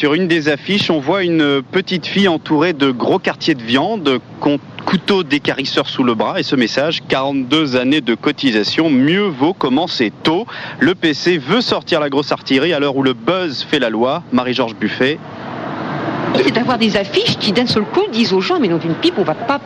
sur une des affiches, on voit une petite fille entourée de gros quartiers de viande, couteau d'écarisseur sous le bras et ce message 42 années de cotisation, mieux vaut commencer tôt. Le PC veut sortir la grosse artillerie à l'heure où le buzz fait la loi. Marie-Georges Buffet, c'est d'avoir des affiches qui d'un seul coup disent aux gens mais non d'une pipe on va pas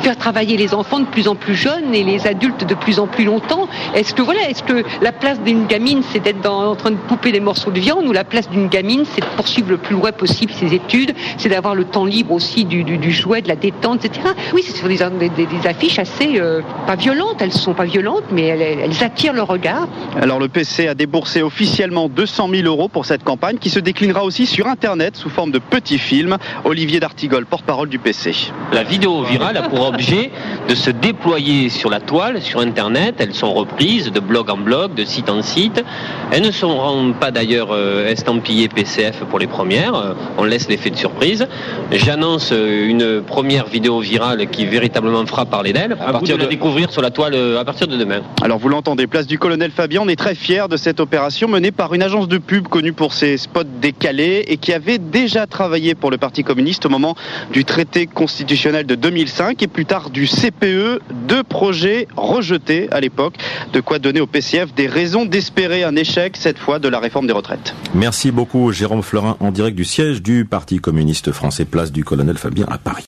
faire travailler les enfants de plus en plus jeunes et les adultes de plus en plus longtemps. Est-ce que voilà, est-ce que la place d'une gamine c'est d'être en train de couper des morceaux de viande ou la place d'une gamine c'est de poursuivre le plus loin possible ses études, c'est d'avoir le temps libre aussi du, jouet, de la détente, etc. Oui, c'est sur des, des, affiches assez euh, pas violentes, elles sont pas violentes mais elles, elles attirent le regard. Alors le PC a déboursé officiellement 200 000 euros pour cette campagne qui se déclinera aussi sur Internet sous forme de petits film. Olivier D'Artigol, porte-parole du PC. La vidéo virale a pour objet de se déployer sur la toile, sur Internet. Elles sont reprises de blog en blog, de site en site. Elles ne sont pas d'ailleurs euh, estampillées PCF pour les premières. Euh, on laisse l'effet de surprise. J'annonce euh, une première vidéo virale qui véritablement fera parler d'elle. À, partir de, découvrir sur la toile à partir de demain. Alors vous l'entendez, place du colonel Fabien, on est très fiers de cette opération menée par une agence de pub connue pour ses spots décalés et qui avait déjà travaillé pour le Parti communiste au moment du traité constitutionnel de 2005 et plus tard du CPE, deux projets rejetés à l'époque, de quoi donner au PCF des raisons d'espérer un échec cette fois de la réforme des retraites. Merci beaucoup Jérôme Fleurin en direct du siège du Parti communiste français, place du colonel Fabien à Paris.